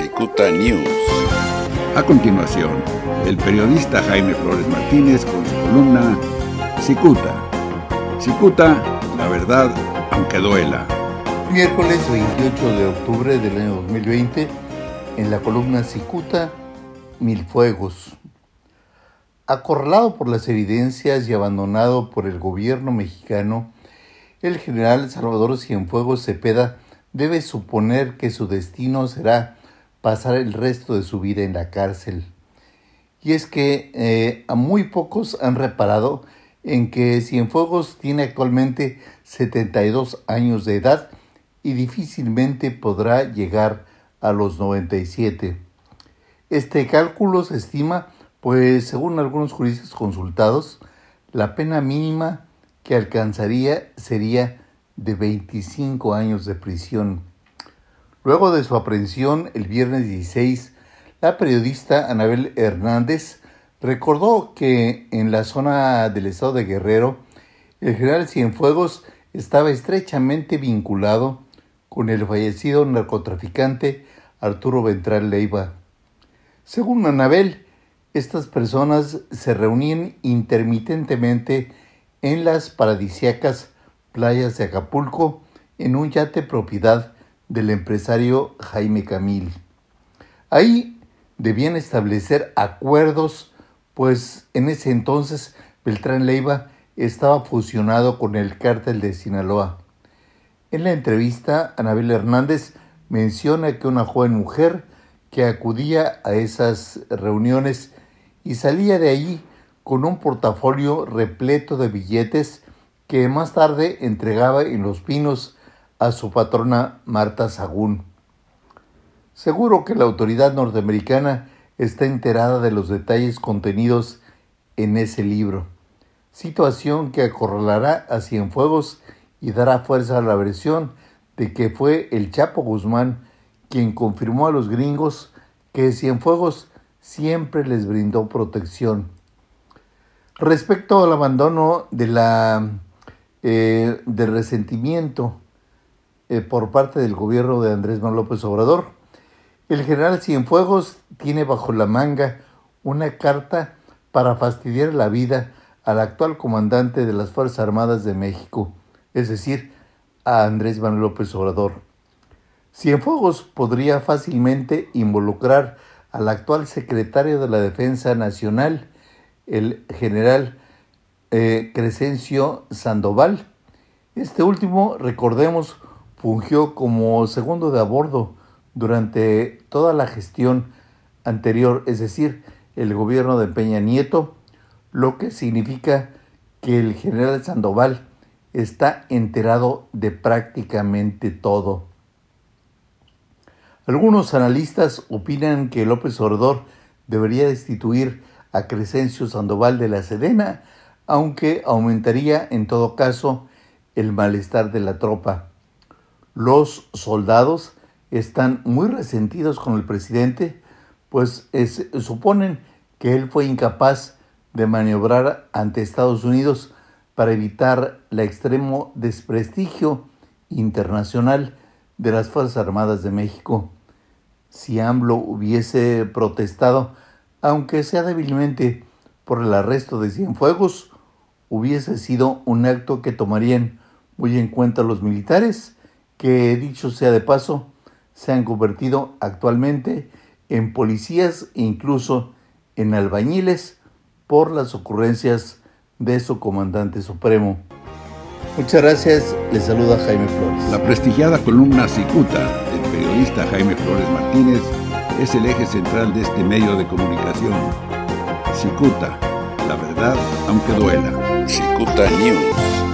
Cicuta News. A continuación, el periodista Jaime Flores Martínez con su columna Cicuta. Cicuta, la verdad, aunque duela. Miércoles 28 de octubre del año 2020, en la columna Cicuta, Mil Fuegos. Acorralado por las evidencias y abandonado por el gobierno mexicano, el general Salvador Cienfuegos Cepeda debe suponer que su destino será pasar el resto de su vida en la cárcel. Y es que eh, a muy pocos han reparado en que Cienfuegos tiene actualmente 72 años de edad y difícilmente podrá llegar a los 97. Este cálculo se estima, pues según algunos juristas consultados, la pena mínima que alcanzaría sería de 25 años de prisión. Luego de su aprehensión el viernes 16, la periodista Anabel Hernández recordó que en la zona del estado de Guerrero, el general Cienfuegos estaba estrechamente vinculado con el fallecido narcotraficante Arturo Ventral Leiva. Según Anabel, estas personas se reunían intermitentemente en las paradisiacas playas de Acapulco en un yate propiedad del empresario Jaime Camil. Ahí debían establecer acuerdos, pues en ese entonces Beltrán Leiva estaba fusionado con el cártel de Sinaloa. En la entrevista, Anabel Hernández menciona que una joven mujer que acudía a esas reuniones y salía de allí con un portafolio repleto de billetes que más tarde entregaba en Los Pinos a su patrona Marta Sagún. Seguro que la autoridad norteamericana está enterada de los detalles contenidos en ese libro, situación que acorralará a Cienfuegos y dará fuerza a la versión de que fue el Chapo Guzmán quien confirmó a los gringos que Cienfuegos siempre les brindó protección. Respecto al abandono de la eh, de resentimiento eh, por parte del gobierno de Andrés Manuel López Obrador. El general Cienfuegos tiene bajo la manga una carta para fastidiar la vida al actual comandante de las Fuerzas Armadas de México, es decir, a Andrés Manuel López Obrador. Cienfuegos podría fácilmente involucrar al actual secretario de la Defensa Nacional, el general eh, Crescencio Sandoval. Este último, recordemos, fungió como segundo de a bordo durante toda la gestión anterior, es decir, el gobierno de Peña Nieto, lo que significa que el general Sandoval está enterado de prácticamente todo. Algunos analistas opinan que López Obrador debería destituir a Crescencio Sandoval de la Sedena aunque aumentaría en todo caso el malestar de la tropa. Los soldados están muy resentidos con el presidente, pues suponen que él fue incapaz de maniobrar ante Estados Unidos para evitar el extremo desprestigio internacional de las Fuerzas Armadas de México. Si AMLO hubiese protestado, aunque sea débilmente, por el arresto de Cienfuegos, hubiese sido un acto que tomarían muy en cuenta los militares, que dicho sea de paso, se han convertido actualmente en policías e incluso en albañiles por las ocurrencias de su comandante supremo. Muchas gracias, les saluda Jaime Flores. La prestigiada columna Cicuta del periodista Jaime Flores Martínez es el eje central de este medio de comunicación. Cicuta, la verdad aunque duela. Cicuta News.